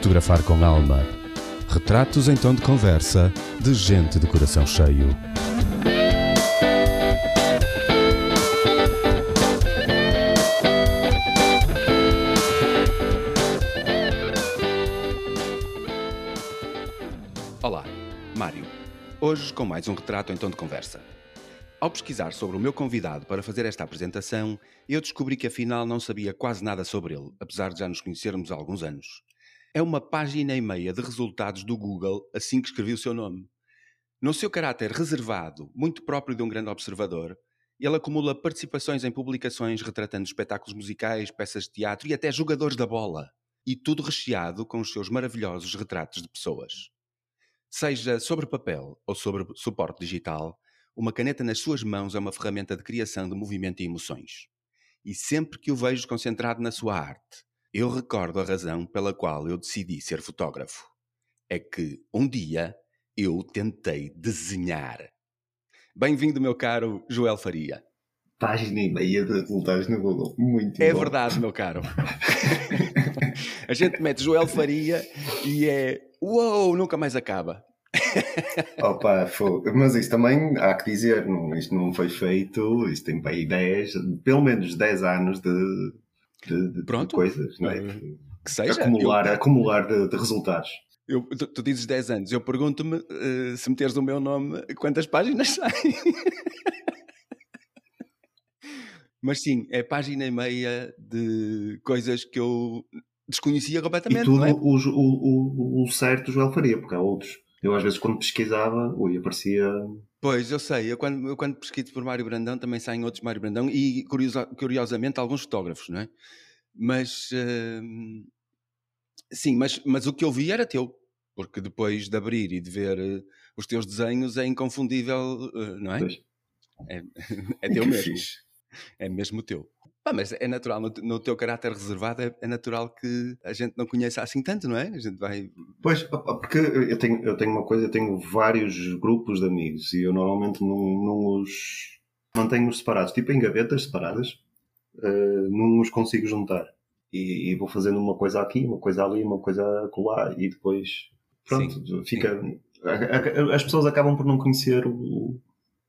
Fotografar com alma. Retratos em tom de conversa de gente de coração cheio. Olá, Mário. Hoje com mais um retrato em tom de conversa. Ao pesquisar sobre o meu convidado para fazer esta apresentação, eu descobri que afinal não sabia quase nada sobre ele, apesar de já nos conhecermos há alguns anos. É uma página e meia de resultados do Google assim que escrevi o seu nome. No seu caráter reservado, muito próprio de um grande observador, ele acumula participações em publicações retratando espetáculos musicais, peças de teatro e até jogadores da bola. E tudo recheado com os seus maravilhosos retratos de pessoas. Seja sobre papel ou sobre suporte digital, uma caneta nas suas mãos é uma ferramenta de criação de movimento e emoções. E sempre que o vejo concentrado na sua arte, eu recordo a razão pela qual eu decidi ser fotógrafo. É que um dia eu tentei desenhar. Bem-vindo, meu caro Joel Faria. Página e meia de resultados no Google. Muito É bom. verdade, meu caro. a gente mete Joel Faria e é. Uou, nunca mais acaba. Opa, fogo. Mas isso também há que dizer, não, isto não foi feito, isto tem para aí 10, pelo menos 10 anos de, de, de Pronto. coisas, não é? Eh, Que seja. acumular Eu- acumular de, de resultados. Eu- tu, tu dizes 10 anos, eu pergunto-me eh, se meteres o meu nome, quantas páginas saem? Mas sim, é página e meia de coisas que eu desconhecia E completamente. tudo não é? o, o, o, o certo Joel faria, porque há outros. Eu às vezes quando pesquisava, ui, aparecia. Pois, eu sei, eu quando, eu quando pesquiso por Mário Brandão também saem outros Mário Brandão e curiosa- curiosamente alguns fotógrafos, não é? Mas hum, sim, mas, mas o que eu vi era teu, porque depois de abrir e de ver eh, os teus desenhos é inconfundível, eh, não é? É, é teu mesmo. É mesmo teu. Pá, mas é natural, no, te- no teu caráter reservado, é, é natural que a gente não conheça assim tanto, não é? A gente vai. Pois, porque eu tenho, eu tenho uma coisa, eu tenho vários grupos de amigos e eu normalmente não, não os mantenho-os separados, tipo em gavetas separadas, eh, não os consigo juntar. E, e vou fazendo uma coisa aqui, uma coisa ali, uma coisa acolá e depois, pronto, fica. a- a- As pessoas acabam por não conhecer o-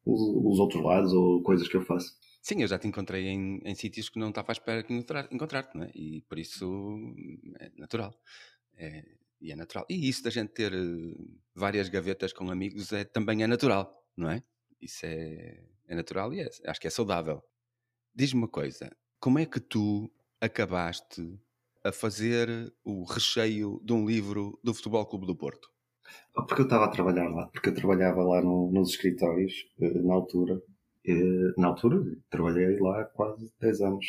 os, os outros lados ou coisas que eu faço. Sim, eu já te encontrei em, em sítios que não estava à espera de encontrar- encontrar-te, não é? E por isso é natural. É- e é natural. E isso da gente ter eh, várias gavetas com amigos é, também é natural, não é? Isso é, é natural e é- acho que é saudável. Diz-me uma coisa, como é que tu acabaste a fazer o recheio de um livro do Futebol Clube do Porto? Porque eu estava a trabalhar lá, porque eu trabalhava lá no- nos escritórios eh, na altura. Eh, Na altura, trabalhei lá quase 10 anos.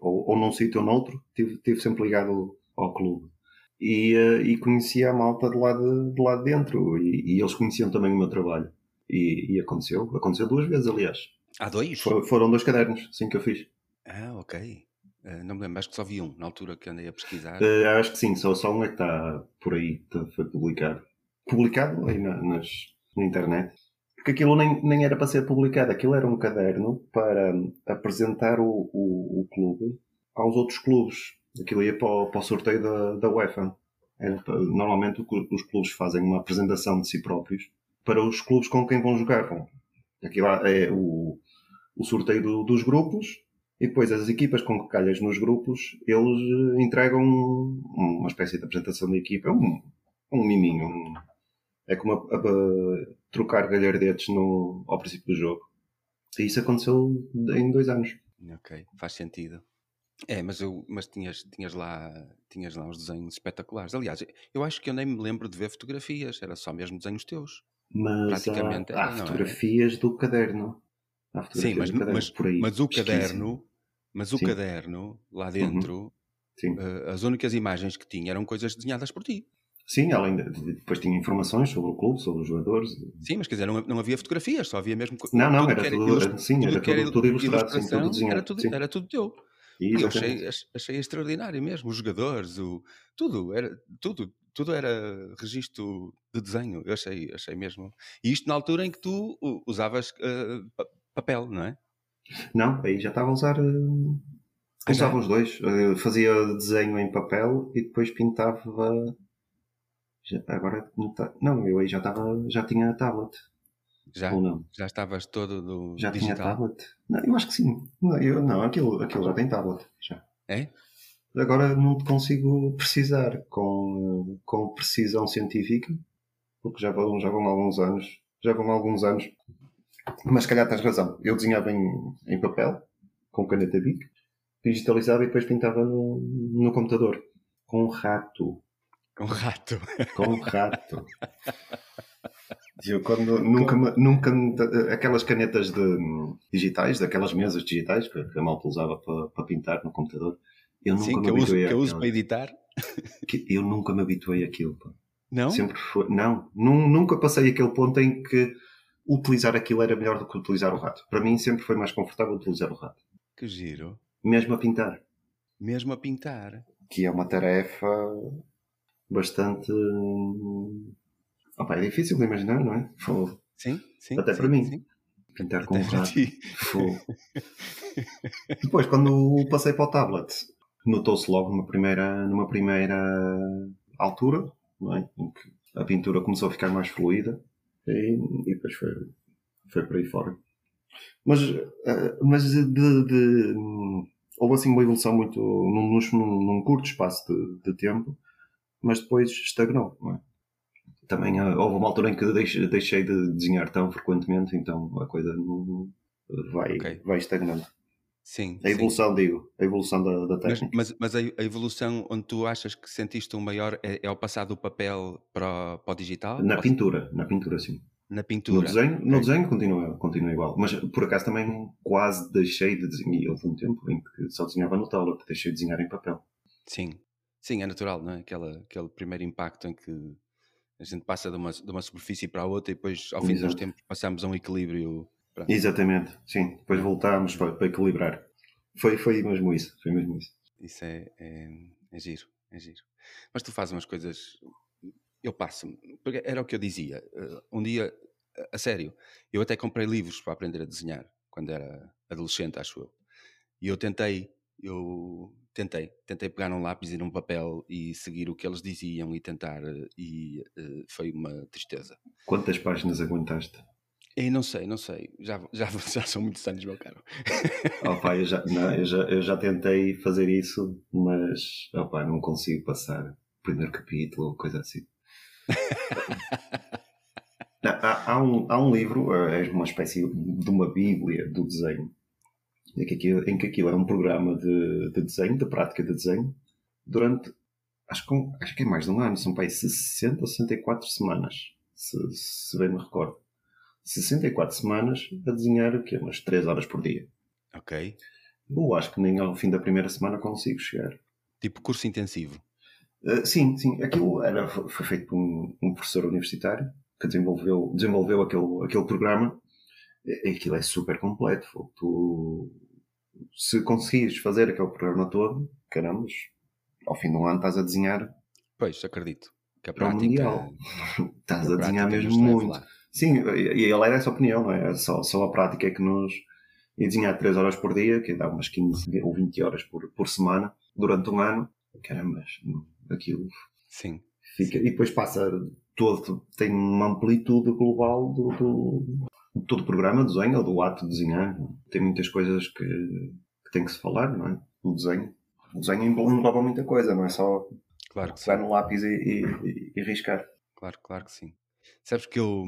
Ou, ou num sítio ou noutro, estive tive sempre ligado ao clube. E, eh, e conhecia a malta de lá de, de lá de dentro. E, e eles conheciam também o meu trabalho. E, e aconteceu, aconteceu duas vezes, aliás. Há dois? For- foram dois cadernos, sim, que eu fiz. Ah, ok. Eh, não me lembro, acho que só vi um na altura que andei a pesquisar. Eh, acho que sim, só, só um é que está por aí, foi publicado. Publicado aí na, nas, na internet. Porque aquilo nem, nem era para ser publicado, aquilo era um caderno para apresentar o, o, o clube aos outros clubes. Aquilo ia para o, para o sorteio da, da UEFA. Para- normalmente os clubes fazem uma apresentação de si próprios para os clubes com quem vão jogar. Aquilo é o, o sorteio do- dos grupos e depois as equipas com que calhas nos grupos, eles eh, entregam um- uma espécie de apresentação da equipa. É um, um miminho. um- é como a- a- trocar galhardetes no, ao princípio do jogo. E isso aconteceu em dois anos. Ok, faz sentido. É, mas, eu, mas tinhas, tinhas, lá, tinhas lá uns desenhos espetaculares. Aliás, eu acho que eu nem me lembro de ver fotografias, era só mesmo desenhos teus. Mas Praticamente há, há não é? fotografias do caderno. Há fotografias Sim, mas, do caderno mas, por aí. mas o caderno, mas o Sim. caderno, lá dentro, Sim. eh, as únicas imagens que tinha eram coisas desenhadas por ti. Sim, além de, de- depois tinha informações sobre o clube, sobre os jogadores. Sim, mas quer dizer, não, não havia fotografias, só havia mesmo. Não, não, tudo era tudo- ilus- sim, era que era tudo- tudo ilustrado, sim, tudo ilustração, desenhado, Era tudo, sim. era tudo teu. E, eu achei, ach- achei extraordinário mesmo. Os jogadores, o, tudo, era, tudo, tudo era registro de desenho. Eu achei, achei mesmo. E isto na altura em que tu usavas eh, pa- papel, não é? Não, aí já estava a usar. eh, Ah, já? Usava os dois. Eh, fazia desenho em papel e depois pintava Já, agora não, tá, não, eu aí já estava, já tinha tablet. Já? Ou não? Já estavas todo do Já tinha digital? tablet? Não, eu acho que sim. Não, eu, não aquilo, aquilo já tem tablet. Já. É? Agora não te consigo precisar com, com precisão científica, porque já vão, já vão alguns anos. Já vão alguns anos. Mas se calhar tens razão. Eu desenhava em, em papel, com caneta Bic, digitalizava e depois pintava no, no computador. Com um rato. Com rato. Com rato. Eu quando, nunca, me- nunca me- aquelas canetas de, digitais, daquelas mesas digitais que que a malta usava para, para pintar no computador, eu nunca Sim, me que eu uso, habituei que eu uso para editar. Que eu nunca me habituei àquilo. pá. Não? Sempre foi. Não, nun- nunca passei aquele ponto em que utilizar aquilo era melhor do que utilizar o rato. Para mim sempre foi mais confortável utilizar o rato. Que giro. Mesmo a pintar, Mesmo a pintar. que é uma tarefa bastante. hum, Opa, é difícil de imaginar, não é? Fogo. Sim, sim. Até sim, para mim. sim. Pintar com Até um para rato. Fogo. Depois, quando passei para o tablet, notou-se logo numa primeira, numa primeira altura, não é? em que a pintura começou a ficar mais fluida e, e depois foi, foi por aí fora. Mas, eh, mas de, de- houve assim uma evolução muito num, num, num curto espaço de, de tempo, mas depois estagnou. Não é? Também eh, houve uma altura em que deixei, deixei de desenhar tão frequentemente, então a coisa não vai, Ok. vai estagnando. Sim. A sim. evolução, digo, a evolução da, da Mas, técnica. mas, mas a a evolução onde tu achas que sentiste um maior é, é ao passar do papel para, o- para o digital? na Ou- pintura, na pintura sim. Na No pintura. desenho, no desenho continua, continua igual. Mas por acaso também quase deixei de desenhar. E Houve um tempo em que só desenhava no tablet, deixei de desenhar em papel. Sim. Sim, é natural, não é? Aquela, aquele primeiro impacto em que a gente passa de uma, de uma superfície para a outra e depois, ao fim dos Exato. tempos, passamos a um equilíbrio. Pronto. Exatamente, sim. Depois voltámos para, para equilibrar. Foi, foi mesmo isso, foi mesmo isso. Isso é, é, é giro, é giro. Mas tu fazes umas coisas. Eu passo-me. Era o que eu dizia. eh, Um dia, a- a sério, eu até comprei livros para aprender a desenhar quando era adolescente, acho eu. E eu tentei, eu tentei, tentei pegar num lápis e num papel e seguir o que eles diziam e tentar, eh, e eh, foi uma tristeza. Quantas páginas aguentaste? E não sei, não sei, já, já, já são muitos anos, meu caro. Pá, eu, já, não, eu, já, eu já tentei fazer isso, mas pá, não consigo passar o primeiro capítulo ou coisa assim. Não, Há, há um, há um livro, é uma espécie de uma bíblia do desenho, em que aquilo, em que aquilo é um programa de, de desenho, de prática de desenho, durante, acho que, acho que é mais de um ano, são para aí 60 ou 64 semanas, se, se bem me recordo. 64 semanas a desenhar o quê? Umas 3 horas por dia. ok? Eu acho que nem ao fim da primeira semana consigo chegar. Tipo curso intensivo. Uh, sim, sim. Aquilo era, foi feito por um, um professor universitário que desenvolveu, desenvolveu aquele, aquele programa. E aquilo é super completo. Tu, se conseguires fazer aquele programa todo, caramba, ao fim de um ano estás a desenhar Pois, acredito. Que a para o prática. Mundial. Estás a desenhar prática mesmo muito. lá. Sim, e ele era essa opinião, não é? Só, só a prática é que nos. E desenhar 3 horas por dia, que dá umas 15 ou 20 horas por, por semana, durante um ano. Caramba, aquilo Sim. fica. E depois passa todo. Tem uma amplitude global do, do, todo o programa de desenho, ou do ato de desenhar. Tem muitas coisas que, que tem que se falar, não é? O desenho. O desenho engloba muita coisa, não é só Claro pegar no lápis e, e, e, riscar. Claro, claro que sim. Sabes que eu,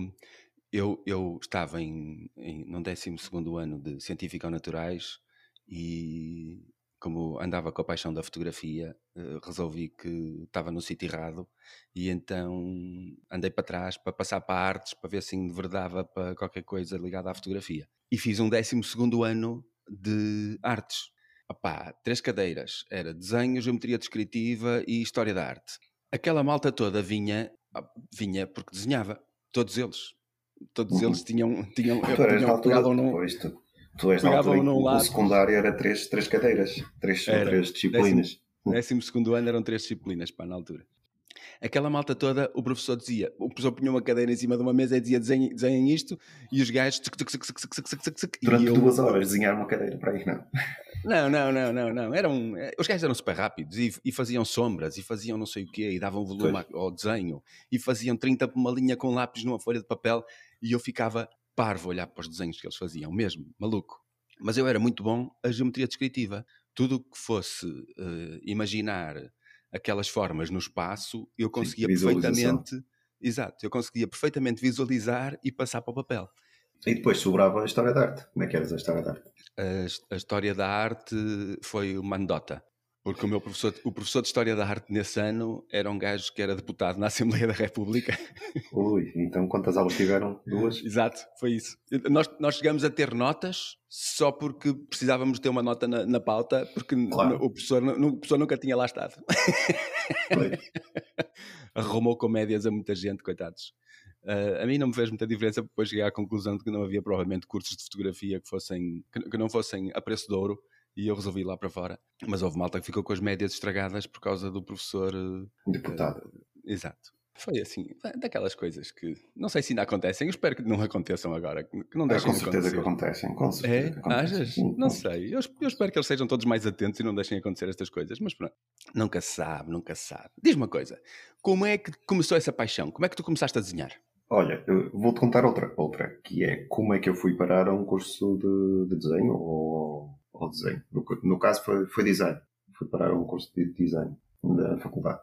eu, eu estava em, em, no 12 ano de Científico-Naturais e, como andava com a paixão da fotografia, eh, resolvi que estava no sítio errado e então andei para trás para passar para artes, para ver se enverdava para qualquer coisa ligada à fotografia. E fiz um 12 ano de artes. Opá, três cadeiras. Era desenho, geometria descritiva e história da arte. Aquela malta toda vinha, ah, vinha porque desenhava. Todos eles. Todos Uhum. eles tinham, tinham, Tu eras na tinham pegavam num, Tu és na altura o secundário era três, três cadeiras, três, era. três disciplinas. Décimo, décimo segundo ano eram três disciplinas, pá, na altura. Aquela malta toda, o professor dizia, o professor punha uma cadeira em cima de uma mesa e dizia desenhem, desenhem isto, e os gajos. Tuc, tuc, tuc, tuc, Durante duas horas desenharam uma cadeira para aí, não. Não, não, não, não, não. Eram, eh, os gajos eram super rápidos e, e, faziam sombras e faziam não sei o quê e davam volume ao desenho e faziam 30 por uma linha com lápis numa folha de papel e eu ficava parvo olhar para os desenhos que eles faziam, mesmo, maluco. Mas eu era muito bom a geometria descritiva. Tudo o que fosse uh, imaginar aquelas formas no espaço, eu conseguia perfeitamente. Exato, eu conseguia perfeitamente visualizar e passar para o papel. E depois sobrava a história da arte. Como é que eras a história da arte? A, a história da arte foi uma anedota. Porque o meu professor, o professor de História da Arte nesse ano era um gajo que era deputado na Assembleia da República. Ui, então quantas aulas tiveram? Duas? Exato, foi isso. Nós, nós chegamos a ter notas só porque precisávamos ter uma nota na, na pauta, porque claro. o, professor, o professor nunca tinha lá estado. Arrumou comédias a muita gente, coitados. Uh, a mim não me fez muita diferença, depois cheguei à conclusão de que não havia provavelmente cursos de fotografia que, fossem, que, que não fossem a preço de ouro e eu resolvi ir lá para fora. Mas houve malta que ficou com as médias estragadas por causa do professor. Eh, Deputado. Uh, exato. Foi assim, daquelas coisas que não sei se ainda acontecem, eu espero que não aconteçam agora, que não deixem é, com certeza acontecer. que acontecem, com certeza é? que acontecem. Achas? Sim, não sei, eu, eu, espero que eles sejam todos mais atentos e não deixem acontecer estas coisas, mas pronto, nunca se sabe, nunca se sabe. Diz-me uma coisa, como é que começou essa paixão? Como é que tu começaste a desenhar? Olha, vou-te contar outra, outra, que é como é que eu fui parar a um curso de, de desenho ou ao desenho. No, no caso foi, foi design. Fui parar um curso de design da faculdade.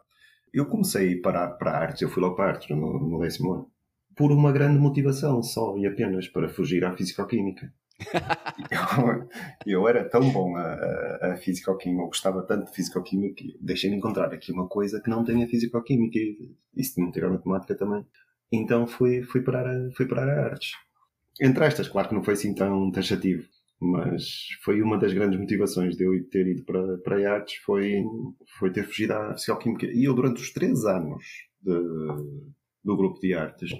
Eu comecei a parar para artes, eu fui logo para artes no, no décimo ano, por uma grande motivação só e apenas para fugir à físico-química. eu, eu, era tão bom a, a, a físico-química, eu gostava tanto de físico-química que deixei-me encontrar aqui uma coisa que não tenha físico-química e, e se não tiver matemática também. Então fui, fui, parar a, fui parar a artes. Entre estas, claro que não foi assim tão taxativo mas foi uma das grandes motivações de eu ter ido para, para artes foi, foi ter fugido à fisicoquímica. E eu, durante os três anos de, do grupo de artes,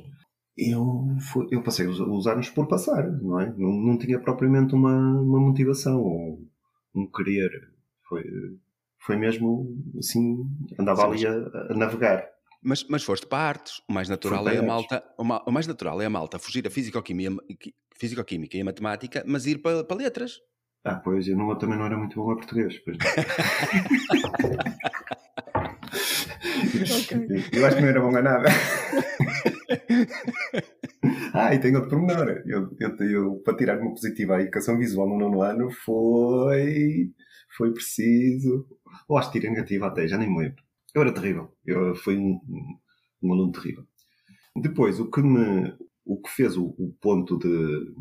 eu, fui, eu passei os, os, anos por passar, não é? Não, não tinha propriamente uma, uma motivação ou um querer. Foi, foi mesmo assim, andava Sim, ali a, a navegar. Mas, mas foste para artes, o mais natural é a malta, o mais natural é a malta fugir a fisicoquímica, fisicoquímica e a matemática, mas ir para, para letras. Ah, pois, eu, não, também não era muito bom a português. Pois okay. Eu acho que não era bom a nada. ah, e tem outro pormenor. Eu, eu, eu, para tirar uma positiva à educação visual no nono ano foi, foi preciso. Ou acho que tirei negativa até, já nem me lembro. Eu era terrível. Eu fui um, um aluno terrível. Depois, o que me, o que fez o, o ponto de,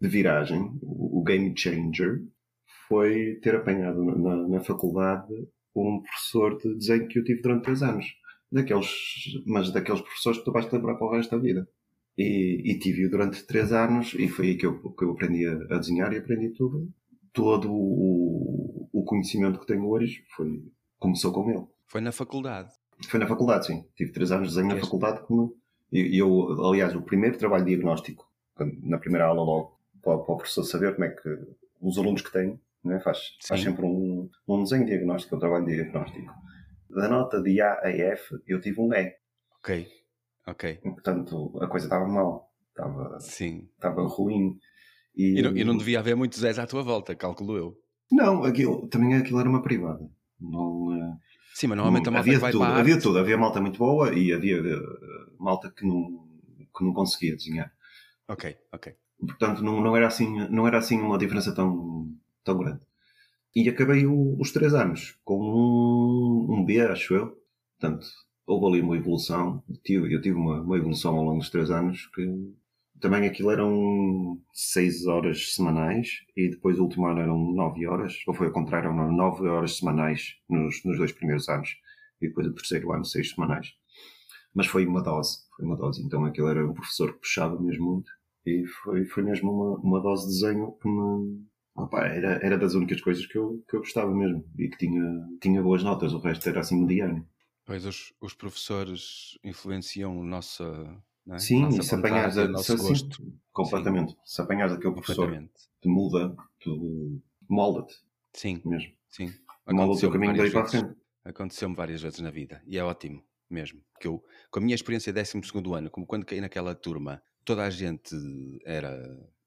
de viragem, o, o, game changer, foi ter apanhado na, na, faculdade um professor de desenho que eu tive durante três anos. Daqueles, mas daqueles professores que tu vais lembrar para o resto da vida. E, e tive-o durante três anos e foi aí que eu, que eu aprendi a, a desenhar e aprendi tudo. Todo o, o conhecimento que tenho hoje foi, começou com ele. Foi na faculdade? Foi na faculdade, sim. Tive três anos de desenho na faculdade. E eu, aliás, o primeiro trabalho diagnóstico, na primeira aula logo, para, o professor saber como é que os alunos que têm, né, faz, faz sempre um, um desenho diagnóstico, um trabalho diagnóstico. Da nota de A a F, eu tive um E. Ok, ok. E, portanto, a coisa estava mal. Estava, Sim. estava ruim. E, e, não, e não devia haver muitos Zés à tua volta, calculo eu. Não, aquilo, também aquilo era uma privada. Não, eh, Sim, mas normalmente a malta havia vai tudo, para Havia tudo, havia malta muito boa e havia uh, malta que não, que não conseguia desenhar. Ok, ok. Portanto, não, não, era assim, não era assim uma diferença tão, tão grande. E acabei o, os três anos com um, um B, acho eu. Portanto, houve ali uma evolução. Eu tive, eu tive uma, uma evolução ao longo dos três anos que também aquilo eram 6 horas semanais e depois o último ano eram 9 horas, ou foi ao contrário, eram 9 horas semanais nos, nos dois primeiros anos e depois o terceiro ano 6 semanais. Mas foi uma dose, foi uma dose. Então aquilo era um professor que puxava mesmo muito e foi, foi mesmo uma, uma dose de desenho que me. Opa, era, era das únicas coisas que eu, que eu gostava mesmo e que tinha, tinha boas notas, o resto era assim mediano. Pois os, os professores influenciam a nossa é? Sim, Nossa e se apanhares a, se, gosto. Sim, completamente. Sim. Se apanhares aquele professor te muda, tu molda-te. Sim, mesmo. Sim. Molda o teu caminho daí para frente. Aconteceu-me várias vezes na vida e é ótimo mesmo. Que eu, com a minha experiência 12 ano, como quando caí naquela turma, toda a gente era,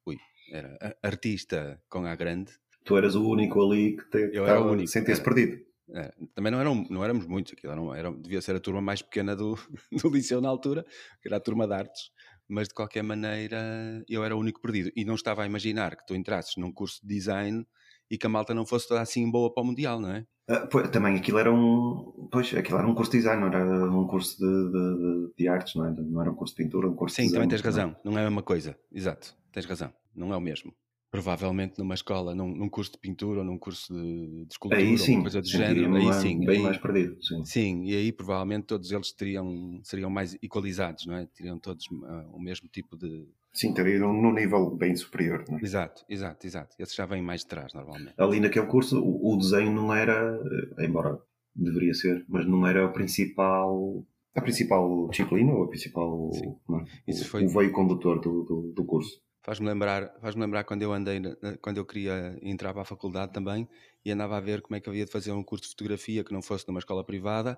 ui, era artista com a grande tu eras o único ali que te, Eu era o único, sentia-se perdido. É, também não, eram, não éramos muitos, aquilo era, era, devia ser a turma mais pequena do, do liceu na altura, que era a turma de artes, mas de qualquer maneira eu era o único perdido e não estava a imaginar que tu entrasses num curso de design e que a malta não fosse toda assim boa para o Mundial, não é? Ah, pois, também aquilo era um. Pois, aquilo era um curso de design, não era um curso de, de, de artes, não, é? não era um curso de pintura, um curso Sim, de design. também tens razão, não é a mesma coisa, exato, tens razão, não é o mesmo. Provavelmente numa escola, num, num curso de pintura ou num curso de, de escultura Aí sim, coisa do género, aí sim, bem aí, mais perdido. Sim. sim, e aí provavelmente todos eles teriam, seriam mais equalizados, não é? Teriam todos ah, o mesmo tipo de. Sim, teria num nível bem superior. Não é? Exato, exato, exato. Esses já vêm mais de trás, normalmente. Ali naquele curso, o, o desenho não era, eh, embora deveria ser, mas não era o principal. A principal disciplina ou a principal. Sim. não é? Isso o, foi- o veio condutor do, do, do curso. Faz-me lembrar, faz lembrar quando eu andei, quando eu queria entrar para a faculdade também, e andava a ver como é que havia de fazer um curso de fotografia que não fosse numa escola privada,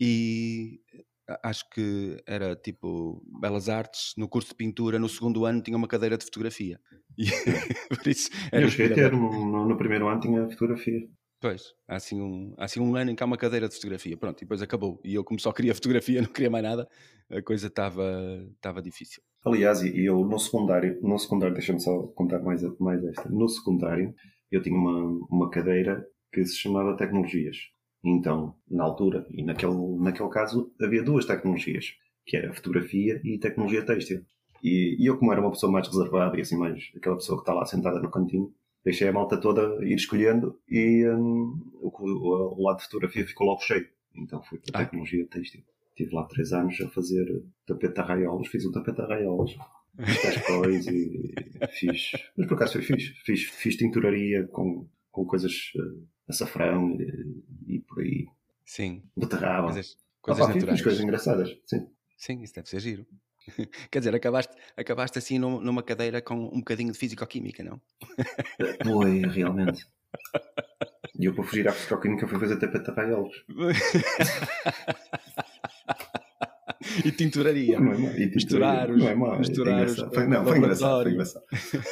e a- acho que era tipo Belas Artes, no curso de pintura, no segundo ano tinha uma cadeira de fotografia. E, por isso era eu cheguei a ter, no, no- primeiro ano tinha fotografia. Pois, há assim, um, há assim um ano em que há uma cadeira de fotografia, pronto, e depois acabou. E eu, como só queria fotografia, não queria mais nada, a coisa estava difícil. Aliás, eu no secundário, no secundário, deixa-me só contar mais, mais esta. No secundário, eu tinha uma, uma cadeira que se chamava Tecnologias. Então, na altura, e naquele, naquele caso, havia duas tecnologias, que era fotografia e tecnologia têxtil. E, e eu, como era uma pessoa mais reservada e assim mais aquela pessoa que está lá sentada no cantinho, deixei a malta toda ir escolhendo e hum, o, o- o lado de fotografia ficou logo cheio. Então fui para a Ah. tecnologia têxtil. Estive lá três anos a fazer tapete arraiolos, fiz o tapete arraiolos, cascóis e fiz. Mas por acaso foi fixe. Fiz, fiz tinturaria com, com coisas uh, açafrão e, e por aí. Sim, Beterraba. coisas, Ah, coisas pá, fiz, naturais. fiz coisas engraçadas. Sim. Sim, isso deve ser giro. Quer dizer, acabaste, acabaste assim num- numa cadeira com um bocadinho de físico-química, não? Foi, realmente. E eu para fugir à fisicoquímica fui fazer tapete arraiolos. E tinturaria. Não é má. E Misturar os- não é misturar É os- engraçado. Foi, não, foi engraçado, foi engraçado.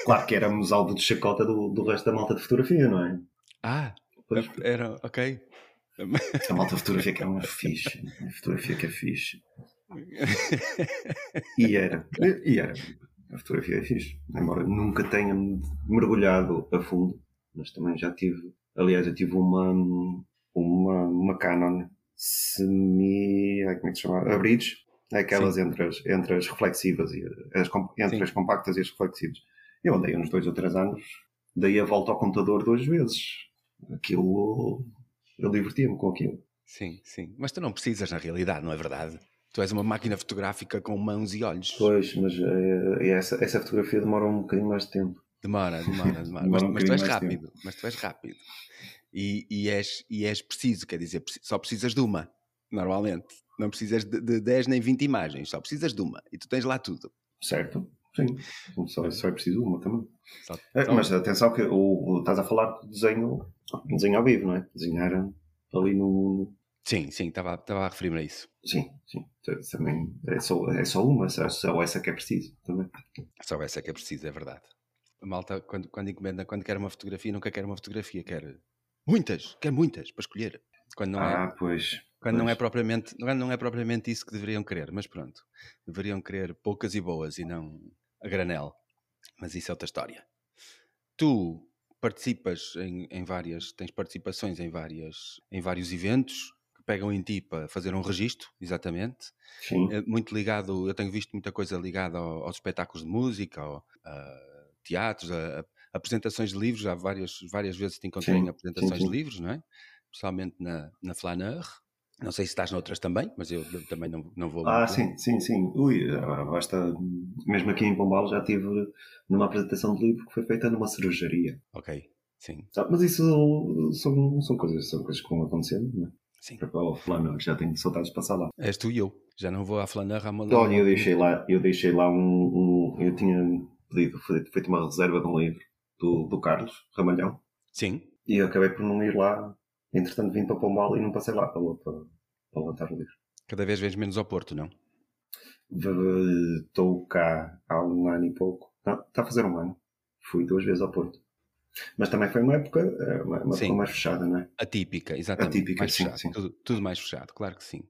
Claro que éramos alvo de chacota do, do resto da malta de fotografia, não é? Ah, Pois, era, ok. a malta de fotografia que é uma fixe. A fotografia que é fixe. E era. E era. A fotografia é fixe. Embora nunca tenha mergulhado a fundo, mas também já tive. Aliás, eu tive uma. Uma, uma Canon semi. Como é que se chama? A Aquelas entre as, entre as reflexivas e as, entre Sim. as compactas e as reflexivas. Eu andei uns dois ou três anos, dei a volta ao computador duas vezes. Aquilo. Eu divertia-me com aquilo. Sim, sim. Mas tu não precisas na realidade, não é verdade? Tu és uma máquina fotográfica com mãos e olhos. Pois, mas eh, essa, essa fotografia demora um bocadinho mais de tempo. Demora, demora, demora. Demora mas, um mas tu és rápido. Mas tu és rápido. E, e, és, e és preciso, quer dizer, só precisas de uma, normalmente. Não precisas de, de 10 nem 20 imagens, só precisas de uma. E tu tens lá tudo. Certo? Sim. Só, só é preciso uma também. Só- só- mas atenção que o, o- estás a falar de desenho, desenho ao vivo, não é? Desenhar ali no. Sim, sim, estava estava a referir-me a isso. Sim, sim. Também é só, é só uma, só, só essa que é preciso também. Só essa é que é preciso, é verdade. A malta, quando, quando encomenda, quando quer uma fotografia, nunca quer uma fotografia, quer muitas, quer muitas para escolher. Quando não é, ah, pois. Quando não é propriamente, não é, não é propriamente isso que deveriam querer, mas pronto, deveriam querer poucas e boas e não a granel. Mas isso é outra história. Tu participas em, em várias, tens participações em várias, em vários eventos que pegam em ti para fazer um registro, exatamente. Sim. É muito ligado, eu tenho visto muita coisa ligada ao- aos espetáculos de música, ao- a teatros, a, a apresentações de livros. Já várias, várias vezes te encontrei Sim, em apresentações sim, sim. de livros, não é? Principalmente na, na Flaneur. Não sei se estás noutras também, mas eu também não, não vou. Ah, sim, sim, sim. Ui, basta. Mesmo aqui em Pombal já estive numa apresentação de livro que foi feita numa cervejaria. Ok, sim? Mas isso são, são, coisas, são coisas que vão acontecendo, não é? sim. Para o plano, já tenho saudades de passar lá. És tu e eu. Já não vou à Flaneur há uma Olha, eu deixei lá, eu deixei lá um, um- Eu tinha pedido, feito feito uma reserva de um livro do, do Carlos Ramalhão Sim, e eu acabei por não ir lá. Entretanto, vim para Pombal e não passei lá para, para, para levantar o livro. cada vez vens menos ao Porto, não? Estou cá há um ano e pouco. Não, está a fazer um ano. Fui duas vezes ao Porto. Mas também foi uma época, eh, uma, uma época mais fechada, não é? Atípica, exatamente. Atípica, mais sim, fechado. sim. Tudo, tudo mais fechado, claro que sim.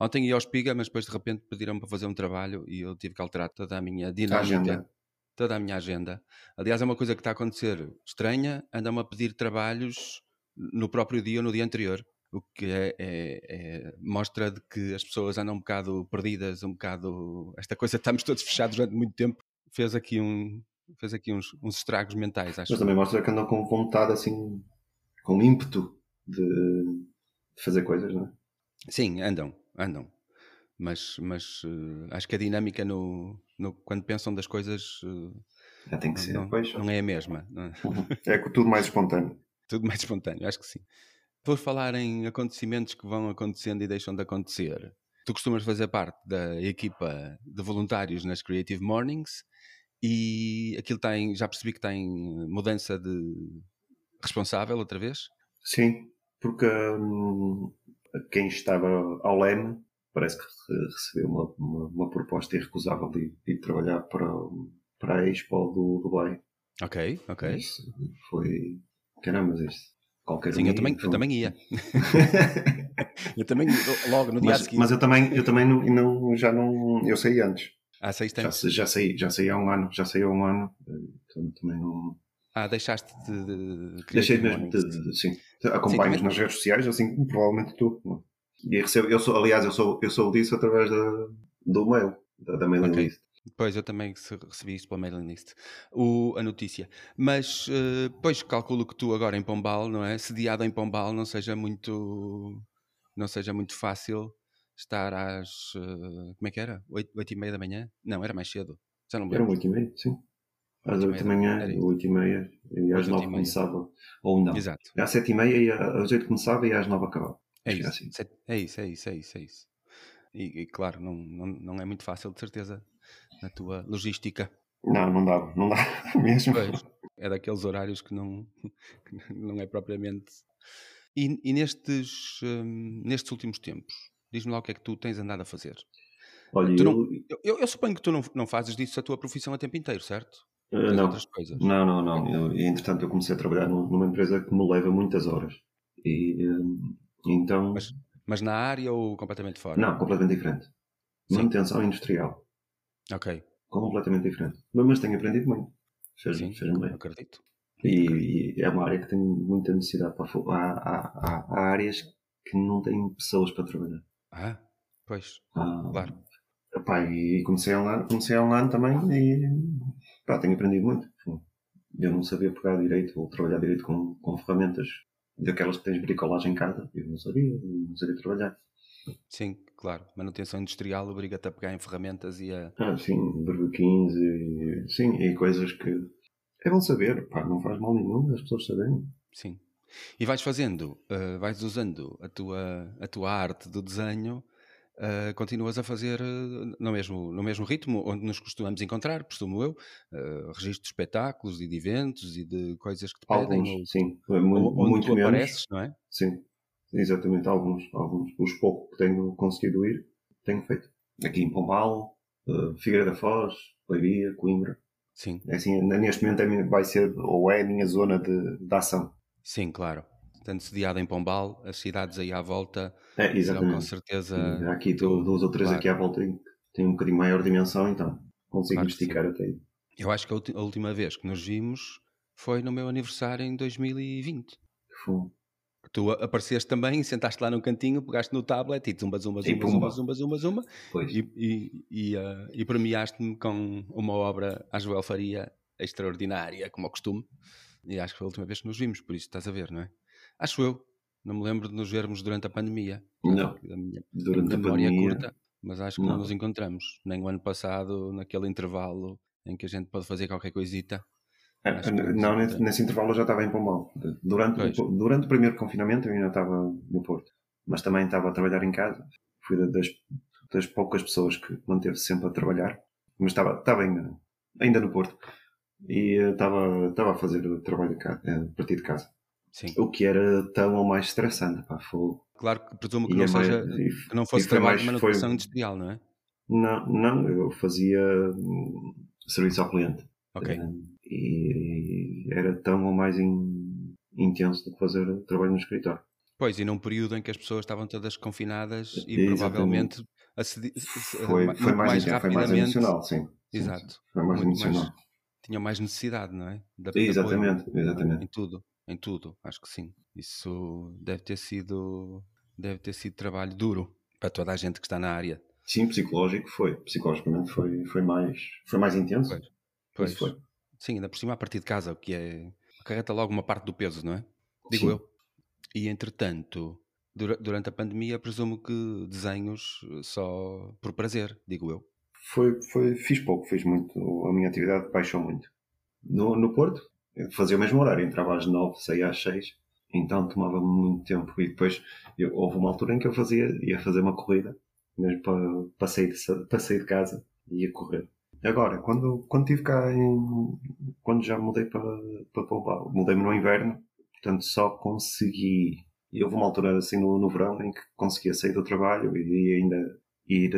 Ontem ia ao Espiga, mas depois de repente pediram-me para fazer um trabalho e eu tive que alterar toda a minha dinâmica, agenda. toda a minha agenda. Aliás, é uma coisa que está a acontecer estranha, andam-me a pedir trabalhos no próprio dia ou no dia anterior, o que é, é- é- mostra de que as pessoas andam um bocado perdidas, um bocado... Esta coisa, estamos todos fechados durante muito tempo, fez aqui, um, fez aqui uns, uns estragos mentais, acho. Mas também mostra que andam com vontade, assim, com ímpeto de, de fazer coisas, não é? Sim, andam, andam. Mas, mas eh, acho que a dinâmica no, no- quando pensam das coisas eh, Já tem que ser. não, Pois. não é a mesma. é? É tudo mais espontâneo. Tudo mais espontâneo, acho que sim. Por falar em acontecimentos que vão acontecendo e deixam de acontecer, tu costumas fazer parte da equipa de voluntários nas Creative Mornings e aquilo tem, já percebi que tem mudança de responsável outra vez? Sim, porque hum, quem estava ao leme parece que re- recebeu uma, uma, uma proposta irrecusável de, de trabalhar para, para a Expo do Dubai. Ok, ok. Isso foi. Caramba, isto. Qualquer Sim, um eu também, eu também ia. Eu também, logo no dia mas, seguir. mas eu também, eu também não, não- já não. Eu saí antes. Ah, seis Já, tempos. sa- já saí, já saí há um ano. Já saí há um ano. Então também não. Ah, deixaste de. de- de Deixei mesmo de, de- sim. Acompanho-os também- nas redes sociais, assim como provavelmente tu. E recebo, eu sou, aliás, eu sou, eu sou disso através da, do mail, da, da mailing Ok. list. Pois, eu também recebi isto pela mailing list, o, a notícia. Mas, eh, pois, calculo que tu agora em Pombal, não é? Sediado em Pombal, não seja muito, não seja muito fácil estar às, eh, como é que era? Oito, oito e meia da manhã? Não, era mais cedo. Já não lembro. 8 e meia, sim. Às Oito e 8 da meia, manhã, era isso. 8 e meia, e Às às oito e 9 meia. começava. Ou não. Exato. Às 7 e meia, às 8 começava e às 9 acabava. É que isso. era assim. Sete- É isso, é isso, é isso, é isso. E, e, claro, não, não, não é muito fácil, de certeza, na tua logística. Não, não dava, não dava mesmo. Pois, é daqueles horários que não, que não é propriamente. E, e nestes, hum, nestes últimos tempos, diz-me lá o que é que tu tens andado a fazer. Olha, eu, não- Eu, eu- suponho que tu não, não fazes disso a tua profissão a tempo inteiro, certo? eh, não, outras coisas. não, não, não. Eu, e, entretanto, eu comecei a trabalhar num- numa empresa que me leva muitas horas. E eh, então. Mas, mas na área ou completamente fora? Não, completamente diferente. Manutenção industrial. Ok, Completamente diferente. Mas, tenho aprendido muito. Fez, sim, fez bem. acredito. E, e é uma área que tem muita necessidade. Para, há, há, há, áreas que não têm pessoas para trabalhar. Ah, pois, Há- claro. Epá, e comecei online, comecei online também e pá, tenho aprendido muito. Eu não sabia pegar direito ou trabalhar direito com, com ferramentas daquelas que tens bricolagem em casa. Eu não sabia, não sabia trabalhar. Sim, claro. Manutenção industrial obriga-te a pegar em ferramentas e a. Ah, sim, barbequins e, sim, e coisas que é bom saber, pá, não faz mal nenhum as pessoas saberem. Sim. E vais fazendo, eh, vais usando a tua, a tua arte do desenho, eh, continuas a fazer eh, no, mesmo, no mesmo ritmo onde nos costumamos encontrar, presumo eu, uh, registro de espetáculos e de eventos e de coisas que te pedem, Alguns, sim, ou- muito, onde muito tu menos. apareces, não é? Sim, exatamente, alguns, alguns. Os poucos que tenho conseguido ir, tenho feito. Aqui em Pombal, eh, Figueira da Foz, Leiria, Coimbra. Sim, É assim, neste momento é minha- vai ser, ou é a minha zona de, de ação. sim, claro. Tanto sediado em Pombal, as cidades aí à volta É, serão com exatamente. certeza. Aqui tu- duas ou três claro. aqui à volta têm um bocadinho maior dimensão, então consigo Claro esticar até aí. Eu acho que a, última vez que nos vimos foi no meu aniversário em 2020. Fu- que tu apareceste também, sentaste lá no cantinho, pegaste no tablet e zumba, zumba, zumba, zumba, zumba, zumba, zumba, Pois. e, e, e, ah, e premiaste-me com uma obra à Joel Faria extraordinária, como ao costume. E acho que foi a última vez que nos vimos, por isso estás a ver, não é? Acho eu. Não me lembro de nos vermos durante a pandemia. Não. A minha, Durante a a memória é pandemia, curta, mas acho que não. não. nos encontramos. Nem o ano passado, naquele intervalo em que a gente pode fazer qualquer coisita. Que não nesse, nesse intervalo eu já estava em Pombal. Durante, o- durante o primeiro confinamento eu ainda estava no Porto. Mas também estava a trabalhar em casa. Fui da- das, das poucas pessoas que manteve sempre a trabalhar. Mas estava, estava ainda, ainda no Porto. E eh, estava, estava a fazer o trabalho casa, eh, a partir de casa. Sim. O que era tão ou mais estressante. Pá, foi, Claro que presumo que não, é mais- seja, e- que não fosse trabalho de mais- foi- manutenção industrial, não é? Não, não, eu fazia hum, serviço ao cliente. Ok. Hum, e era tão ou mais in, intenso do que fazer trabalho no escritório. Pois, e num período em que as pessoas estavam todas confinadas e Exatamente. provavelmente acedi, foi, foi mais, mais rapidamente. Foi mais emocional, sim. Exato. Sim, foi mais emocional. Mais, tinham mais necessidade, não é? Da, exatamente, apoio, exatamente. Em tudo, em tudo, acho que sim. Isso deve ter sido, deve ter sido trabalho duro para toda a gente que está na área. Sim, psicológico foi. Psicologicamente foi, foi, mais, foi mais intenso. Pois, pois. foi. Sim, ainda por cima a partir de casa, o que é. acarreta logo uma parte do peso, não é? Digo sim. eu. E entretanto, durante a pandemia, presumo que desenhos só por prazer, digo eu. Foi, foi, fiz pouco, fiz muito. A minha atividade baixou muito. No, no Porto, fazia o mesmo horário, entrava às nove, saía às seis, então tomava muito tempo. E depois eu, houve uma altura em que eu fazia, ia fazer uma corrida, mesmo para, para, sair, de, para sair de casa e ia correr. Agora, quando, quando tive cá em, quando já mudei para, para mudei-me no inverno, portanto só consegui, e houve uma altura assim no, no verão em que conseguia sair do trabalho e ainda ir,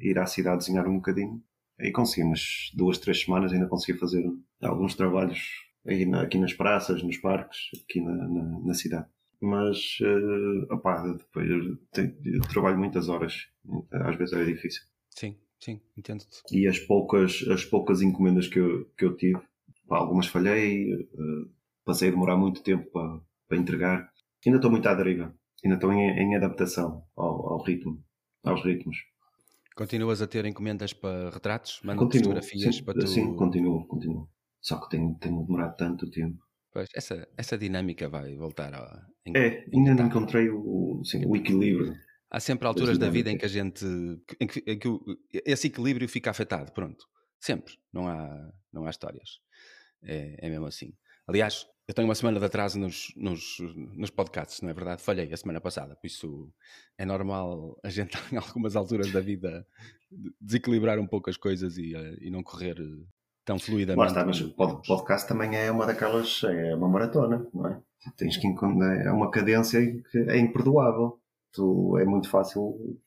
ir à cidade desenhar um bocadinho. Aí consegui umas duas, três semanas, ainda consegui fazer alguns trabalhos aí na, aqui nas praças, nos parques, aqui na, na, na cidade. Mas, uh, opá, depois eu, tenho, eu trabalho muitas horas, às vezes é difícil. Sim, sim, entendo-te. E as poucas, as poucas encomendas que eu, que eu tive, pá, algumas falhei, uh, passei a demorar muito tempo para, para entregar. Ainda estou muito à deriva, ainda estou em, em adaptação ao, ao ritmo aos ritmos. Continuas a ter encomendas para retratos? Manda continuo, fotografias sim, para tu... Sim, continuo, continuo. Só que tenho, tenho demorado tanto tempo. Pois, essa, essa dinâmica vai voltar a... É, ainda não encontrei o, sim, o equilíbrio. Há sempre alturas da vida em que a gente... Em que, em que esse equilíbrio fica afetado, pronto. Sempre. Não há, não há histórias. É, é mesmo assim. Aliás, eu tenho uma semana de atraso nos, nos, nos podcasts, não é verdade? Falhei a semana passada, por isso é normal a gente, em algumas alturas da vida, desequilibrar um pouco as coisas e, eh, e não correr tão fluidamente. Lá está, mas o podcast também é uma daquelas, é uma maratona, não é? Tens que é uma cadência que é imperdoável. Tu, é muito fácil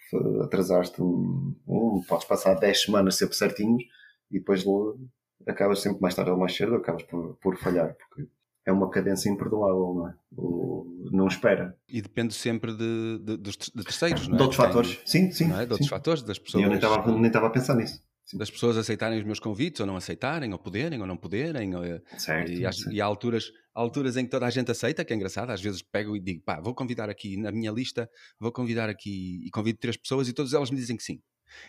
atrasar-te um, um, podes passar 10 semanas sempre certinhos e depois acabas sempre mais tarde ou mais cedo, acabas por, por falhar, porque é uma cadência imperdoável, não é? O, não espera. E depende sempre de, de, de, terceiros, não é? De outros Tem, fatores, sim, sim. É? De outros sim. fatores, das pessoas. E eu nem estava, nem estava a pensar nisso. Sim. Das pessoas aceitarem os meus convites ou não aceitarem, ou poderem ou não poderem. Ou, certo, e, certo. e há alturas, há alturas em que toda a gente aceita, que é engraçado. Às vezes pego e digo, pá, vou convidar aqui na minha lista, vou convidar aqui e convido três pessoas e todas elas me dizem que sim.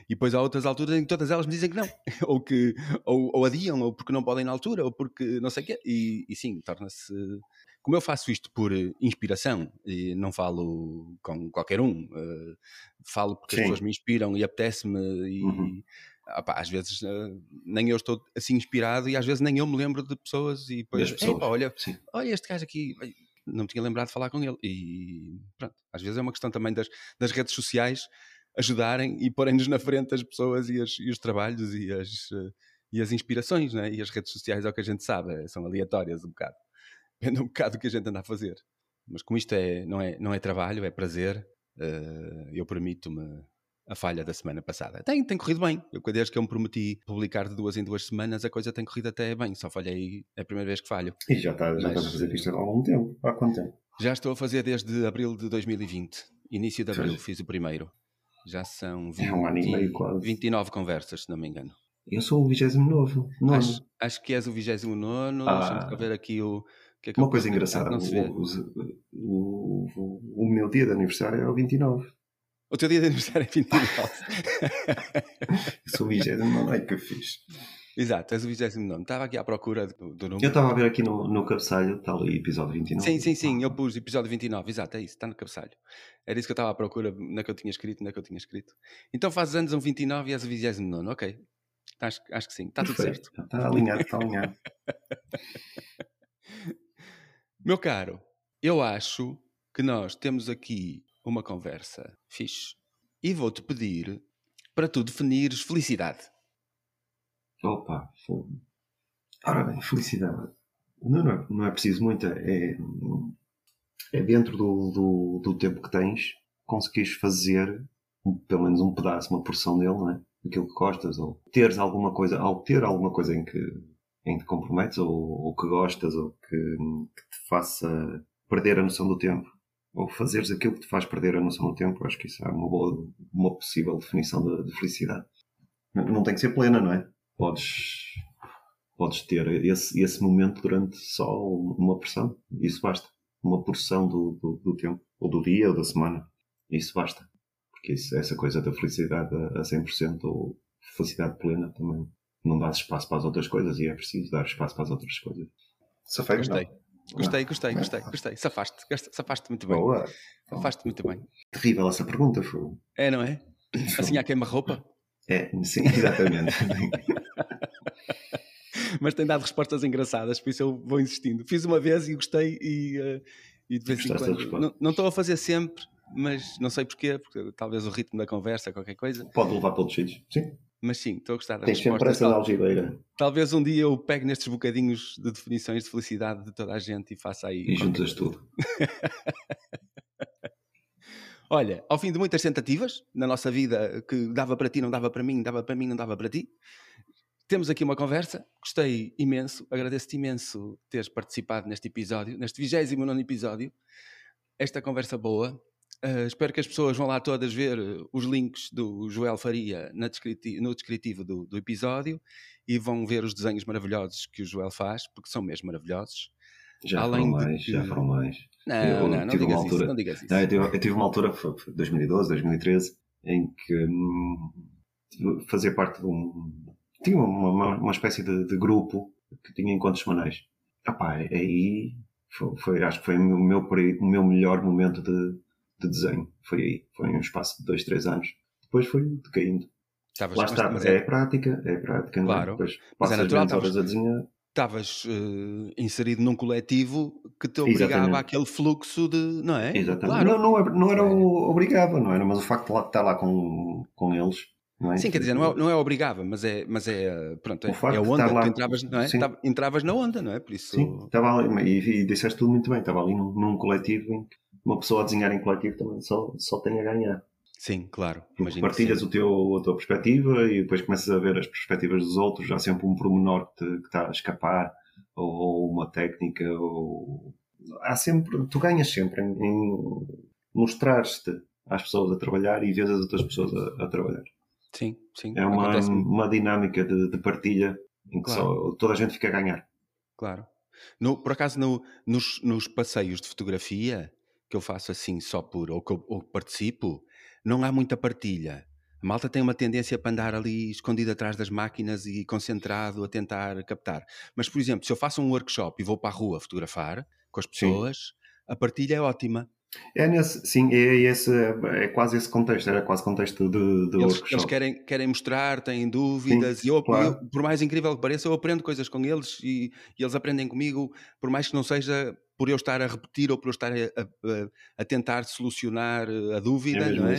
E depois há outras alturas em que todas elas me dizem que não, ou que ou, ou adiam, ou porque não podem na altura, ou porque não sei o quê. E, e sim, torna-se. Como eu faço isto por eh, inspiração, e não falo com qualquer um, uh, falo porque sim. as pessoas me inspiram e apetece-me, e uhum. Opa, às vezes uh, nem eu estou assim inspirado, e às vezes nem eu me lembro de pessoas, e depois, pessoas. olha, olha este gajo aqui, não me tinha lembrado de falar com ele. E pronto, às vezes é uma questão também das, das redes sociais ajudarem e porem-nos na frente as pessoas e, as, e os trabalhos e as, e as inspirações, né? e as redes sociais é o que a gente sabe, é, são aleatórias um bocado. Depende um bocado do que a gente anda a fazer. Mas como isto é, não, é, não é trabalho, é prazer, eu permito-me a falha da semana passada. Tem, tem corrido bem. Eu, desde que eu me prometi publicar de duas em duas semanas, a coisa tem corrido até bem. Só falhei, é a primeira vez que falho. E já, está, já Mas, estás a fazer isto há algum tempo? Há quanto tempo? Já estou a fazer desde abril de 2020. Início de abril, fiz o primeiro. Já são 20, é um ano e meio quase. 29 conversas, se não me engano. Eu sou o 29. Acho, acho que és o 29. Ah. Deixa-me ver aqui o. Que é que Uma coisa engraçada: o, o, o, o, meu dia de aniversário é o 29. O teu dia de aniversário é 29. eu sou o 29, é que eu fiz. Exato, és o 29. Estava aqui à procura do, do número. Eu estava a ver aqui no, no cabeçalho, está ali, episódio 29. Sim, sim, sim, eu pus episódio 29, exato, é isso, está no cabeçalho. Era isso que eu estava à procura, na que eu tinha escrito, na que eu tinha escrito. Então fazes anos um 29 e és o 29, ok. Acho, acho que sim, está tudo certo. Está alinhado, está alinhado. Meu caro, eu acho que nós temos aqui uma conversa fixe e vou-te pedir para tu definires felicidade. Opa, fogo. Ora bem, felicidade. Não, não, é, não é preciso muita. É, é dentro do, do, do, tempo que tens, conseguires fazer pelo menos um pedaço, uma porção dele, não é? Aquilo que gostas, ou teres alguma coisa, ao ter alguma coisa em que em que te comprometes ou, ou que gostas ou que, que, te faça perder a noção do tempo ou fazeres aquilo que te faz perder a noção do tempo, acho que isso é uma boa, uma possível definição de, de felicidade. Não, não tem que ser plena, não é? Podes, podes ter esse, esse momento durante só uma porção, isso basta. Uma porção do, do, do tempo, ou do dia, ou da semana, isso basta. Porque isso, essa coisa da felicidade a, a 100% ou felicidade plena também não dá espaço para as outras coisas e é preciso dar espaço para as outras coisas. Safei, gostei. Não. Gostei, gostei, gostei, gostei. Safaste, safaste muito bem. Boa. Safaste muito bem. Terrível essa pergunta, foi. É, não é? Assim há queima-roupa? É, sim, exatamente. Mas tem dado respostas engraçadas, por isso eu vou insistindo. Fiz uma vez e gostei e, uh, e de vez em quando. Não, não estou a fazer sempre, mas não sei porquê, porque talvez o ritmo da conversa, qualquer coisa. Pode levar para outros sítios, sim. Mas sim, estou a gostar da Tens sempre essa algibeira. Talvez um dia eu pegue nestes bocadinhos de definições de felicidade de toda a gente e faça aí. E juntas tudo. Olha, ao fim de muitas tentativas na nossa vida, que dava para ti, não dava para mim, dava para mim, não dava para ti, temos aqui uma conversa. Gostei imenso, agradeço-te imenso teres participado neste episódio, neste 29 episódio. Esta conversa boa, Uh, espero que as pessoas vão lá todas ver eh, os links do Joel Faria descriti no descritivo do, do, episódio e vão ver os desenhos maravilhosos que o Joel faz, porque são mesmo maravilhosos. Já Além foram mais, que... já foram mais. Não, eu, não, não digas, altura... isso, não digas isso. Não, eu, tive, eu, tive, uma altura, foi 2012, 2013, em que hum, fazia parte de um. Tinha uma, uma, uma espécie de, de, grupo que tinha encontros semanais. Epá, aí foi, foi, acho que foi o meu, o meu melhor momento de de desenho. Foi aí. Foi um espaço de dois, três anos. Depois foi decaindo. Estavas, Lá está, mas é, é prática, é prática, claro. Não é? Depois mas é natural, horas a desenhar. Estavas uh, inserido num coletivo que te obrigava Exatamente. àquele fluxo de. Não é? Exatamente. Claro. Não, não, é, não era o obrigava, não era? Mas o facto de estar lá com, com eles. É? Sim, quer dizer, não é, não é obrigava, mas é, mas é pronto, é, é onda, lá, tu entravas, não é? Entravas na onda, não é? Por isso... Sim, estava ali, e, e disseste tudo muito bem, estava ali num, num coletivo em que uma pessoa a desenhar em coletivo também só, só tem a ganhar. Sim, claro. Porque partilhas o teu, a tua perspectiva e depois começas a ver as perspectivas dos outros, há sempre um pormenor que, te, que está a escapar, ou, ou, uma técnica, ou há sempre, tu ganhas sempre em, em mostrar-te às pessoas a trabalhar e vês as outras pessoas a, a trabalhar. Sim, sim. É uma, uma dinâmica de, de partilha em que claro. só, toda a gente fica a ganhar. Claro. No, por acaso, no, nos, nos passeios de fotografia, que eu faço assim só por, ou que eu ou participo, não há muita partilha. A malta tem uma tendência para andar ali escondido atrás das máquinas e concentrado a tentar captar. Mas, por exemplo, se eu faço um workshop e vou para a rua fotografar com as pessoas, Sim. a partilha é ótima. É nesse, sim, é, esse, é quase esse contexto, era quase contexto de, de eles, workshop. Eles querem, querem mostrar, têm dúvidas, sim, e eu, claro. eu, por mais incrível que pareça, eu aprendo coisas com eles e, e, eles aprendem comigo, por mais que não seja por eu estar a repetir ou por eu estar a, a, a tentar solucionar a dúvida, é não é?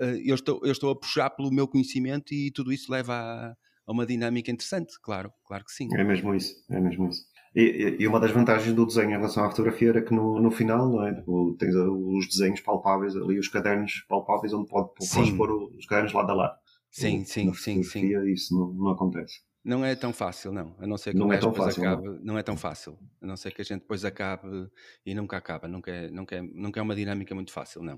Eh, eu estou, eu estou a puxar pelo meu conhecimento e tudo isso leva a, a uma dinâmica interessante, claro, claro que sim. É mesmo isso, é mesmo isso. E, e, uma das vantagens do desenho em relação à fotografia era que no, no final, não é? tens os desenhos palpáveis ali, os cadernos palpáveis, onde pode, podes pôr os cadernos lado a lado. Sim, sim, sim, sim. Isso não, não acontece. Não é tão fácil, não. A não ser que não é tão fácil, acabe, não. não. é tão fácil. A não ser que a gente depois acabe e nunca acaba. Nunca é, nunca é, nunca é uma dinâmica muito fácil, não.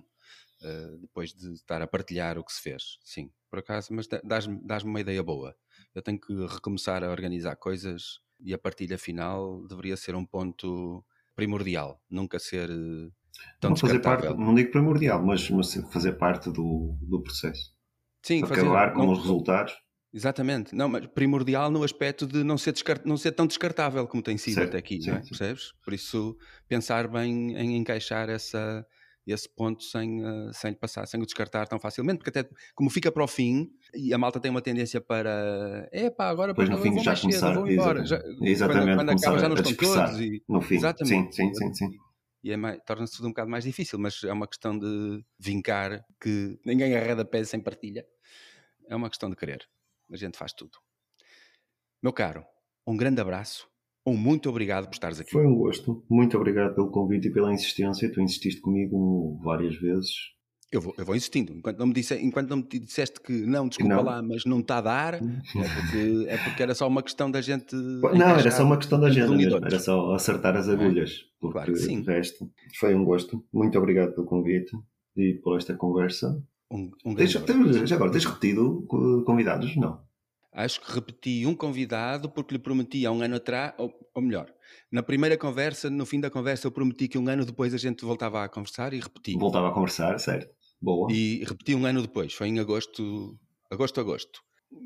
Uh, depois de estar a partilhar o que se fez, sim. Por acaso, mas dás-me dás uma ideia boa. Eu tenho que recomeçar a organizar coisas e a partilha final deveria ser um ponto primordial, nunca ser uh, tão não fazer parte, Não digo primordial, mas, mas fazer parte do, do processo. Sim, Acabar fazer, com não, os resultados. Exatamente, não, mas primordial no aspecto de não ser, descart... não ser tão descartável como tem sido certo, até aqui, sim, é? percebes? Por isso, pensar bem em encaixar essa, esse ponto sem, uh, sem passar, sem o descartar tão facilmente, porque até como fica para o fim, e a malta tem uma tendência para é pá, agora depois no fim já começar, vão embora. Já, exatamente, quando, quando acaba já não estão todos. E, no fim, exatamente. sim, sim, sim. sim. E é torna-se tudo um bocado mais difícil, mas é uma questão de vincar que ninguém arreda pés sem partilha. É uma questão de querer. A gente faz tudo. Meu caro, um grande abraço um muito obrigado por estares aqui. Foi um gosto. Muito obrigado pelo convite e pela insistência. Tu insististe comigo várias vezes. Eu vou, eu vou insistindo. Enquanto não, me disse, enquanto não me disseste que não, desculpa Não. lá, mas não está a dar, é porque, é porque era só uma questão da gente. Não, era só uma questão da unidores. Era só acertar as agulhas. Porque Claro que sim. resto foi um gosto. Muito obrigado pelo convite e por esta conversa. Um, um tens- já agora, tens repetido co- convidados? Não. Acho que repeti um convidado porque lhe prometi há um ano atrás, ou, ou melhor, na primeira conversa, no fim da conversa, eu prometi que um ano depois a gente voltava a conversar e repeti. Voltava a conversar, certo? Boa. E repeti um ano depois, foi em agosto, agosto, agosto.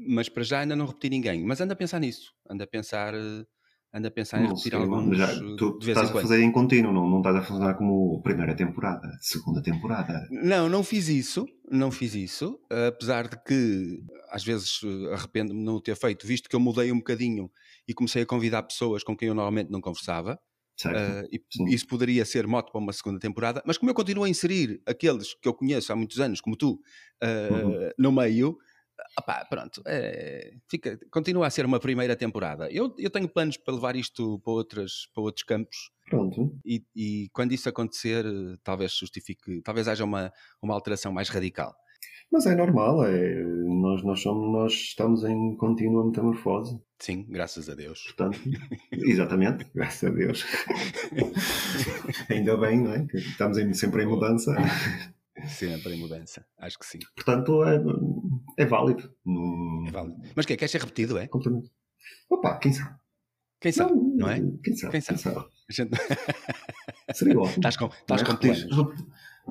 Mas para já ainda não repeti ninguém. Mas ando a pensar nisso, ando a pensar, eh, ando a pensar em repetir alguns já, tu vez estás a fazer em contínuo, não, não estás a funcionar como primeira temporada, segunda temporada. Não, não fiz isso, não fiz isso, apesar de que às vezes eh, arrependo-me de não o ter feito, visto que eu mudei um bocadinho e comecei a convidar pessoas com quem eu normalmente não conversava. Uh, e isso poderia ser mote para uma segunda temporada, mas como eu continuo a inserir aqueles que eu conheço há muitos anos, como tu, uh, Uhum. no meio, opá, pronto, é, fica, continua a ser uma primeira temporada. Eu, eu tenho planos para levar isto para, outras, para outros campos Pronto. e, e quando isso acontecer, talvez justifique, talvez haja uma, uma alteração mais radical. Mas é normal, é, nós, nós, somos, nós estamos em contínua metamorfose. Sim, graças a Deus. Portanto, exatamente, graças a Deus. Ainda bem, não é? Estamos em- sempre em mudança. Sempre em mudança, acho que sim. Portanto, é, é válido. Não- É válido. Mas o que é? Quer ser repetido, é? Completamente. Opa, quem sabe? Quem sabe, não é? Quem sabe? Quem sabe? Quem sabe? A gente- Seria ótimo. Estás com, estás Não é? com planos.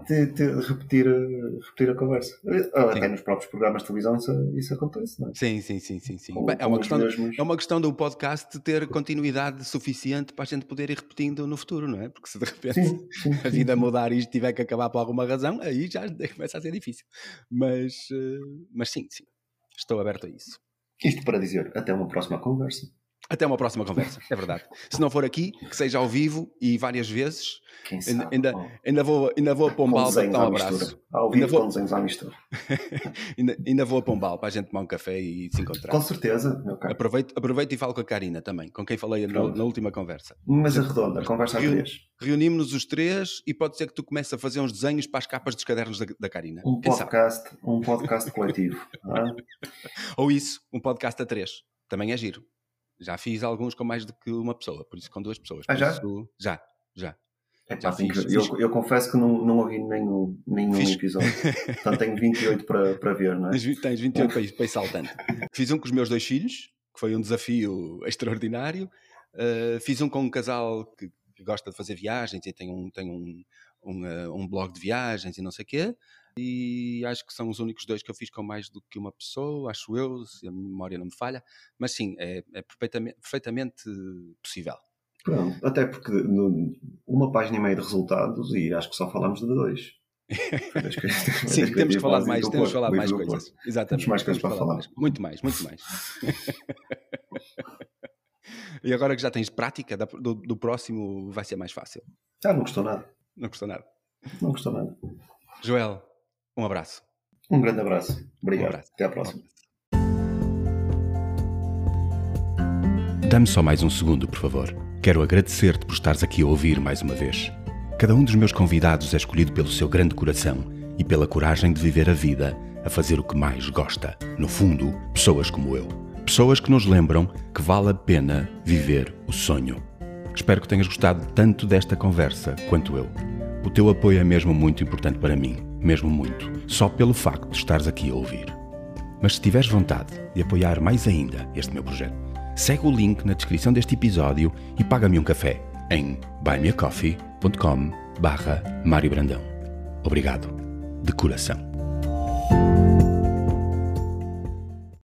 Te- te- repetir, a- repetir a conversa. Ah, Até nos próprios programas de televisão isso, isso acontece, não é? Sim, sim, sim, sim. sim. Bem, é, uma questão, mesmos- é uma questão do podcast ter continuidade suficiente para a gente poder ir repetindo no futuro, não é? Porque se de repente Sim, sim, a vida mudar e tiver que acabar por alguma razão, aí já começa a ser difícil. Mas, eh, mas sim, sim. Estou aberto a isso. Isto para dizer, até uma próxima conversa. Até uma próxima conversa, é verdade. Se não for aqui, que seja ao vivo e várias vezes, Quem Ainda- sabe? ainda- ainda vou, ainda vou a Pombal para dar um abraço. Ao Ainda vivo vou- com desenhos à mistura. Ainda, ainda vou a Pombal para a gente tomar um café e se encontrar. Com certeza, meu caro. Aproveito, aproveito e falo com a Karina também, com quem falei na, na última conversa. Mesa redonda, conversa a Reúne- três. Reunimos-nos os três e pode ser que tu comeces a fazer uns desenhos para as capas dos cadernos da, da Karina. Um Quem sabe? podcast, um podcast coletivo. ah? Ou isso, um podcast a três. Também é giro. Já fiz alguns com mais do que uma pessoa, por isso com duas pessoas. Ah, já? isso- já, já. Epá, Já fiz, eu, fiz. eu confesso que não, não ouvi nenhum, nenhum Fiz. episódio. Portanto, tenho 28 para, para ver, não é? Tens, tens 28 para, para ir saltando. Fiz um com os meus dois filhos, que foi um desafio extraordinário. Uh, fiz um com um casal que, que gosta de fazer viagens e tem um, tem um, um, uh, um blog de viagens e não sei o quê. E acho que são os únicos dois que eu fiz com mais do que uma pessoa, acho eu, se a memória não me falha. Mas sim, é, é perfeitamente, perfeitamente possível. Até porque no- uma página e meia de resultados e acho que só falamos de dois. Sim, temos que falar de mais, temos que falar mais coisas. Exatamente. mais coisas temos para falar. Muito mais, muito mais. e agora que já tens prática, do, do próximo vai ser mais fácil. Ah, não gostou nada. Não custa nada. Não gostou nada. Joel, um abraço. Um grande abraço. Obrigado. Um abraço. Até à próxima. Dá-me só mais um segundo, por favor. Quero agradecer-te por estares aqui a ouvir mais uma vez. Cada um dos meus convidados é escolhido pelo seu grande coração e pela coragem de viver a vida a fazer o que mais gosta. No fundo, pessoas como eu. Pessoas que nos lembram que vale a pena viver o sonho. Espero que tenhas gostado tanto desta conversa quanto eu. O teu apoio é mesmo muito importante para mim, mesmo muito, só pelo facto de estares aqui a ouvir. Mas se tiveres vontade de apoiar mais ainda este meu projeto, segue o link na descrição deste episódio e paga-me um café em buymeacoffee.com barra Mário Brandão. Obrigado, de coração.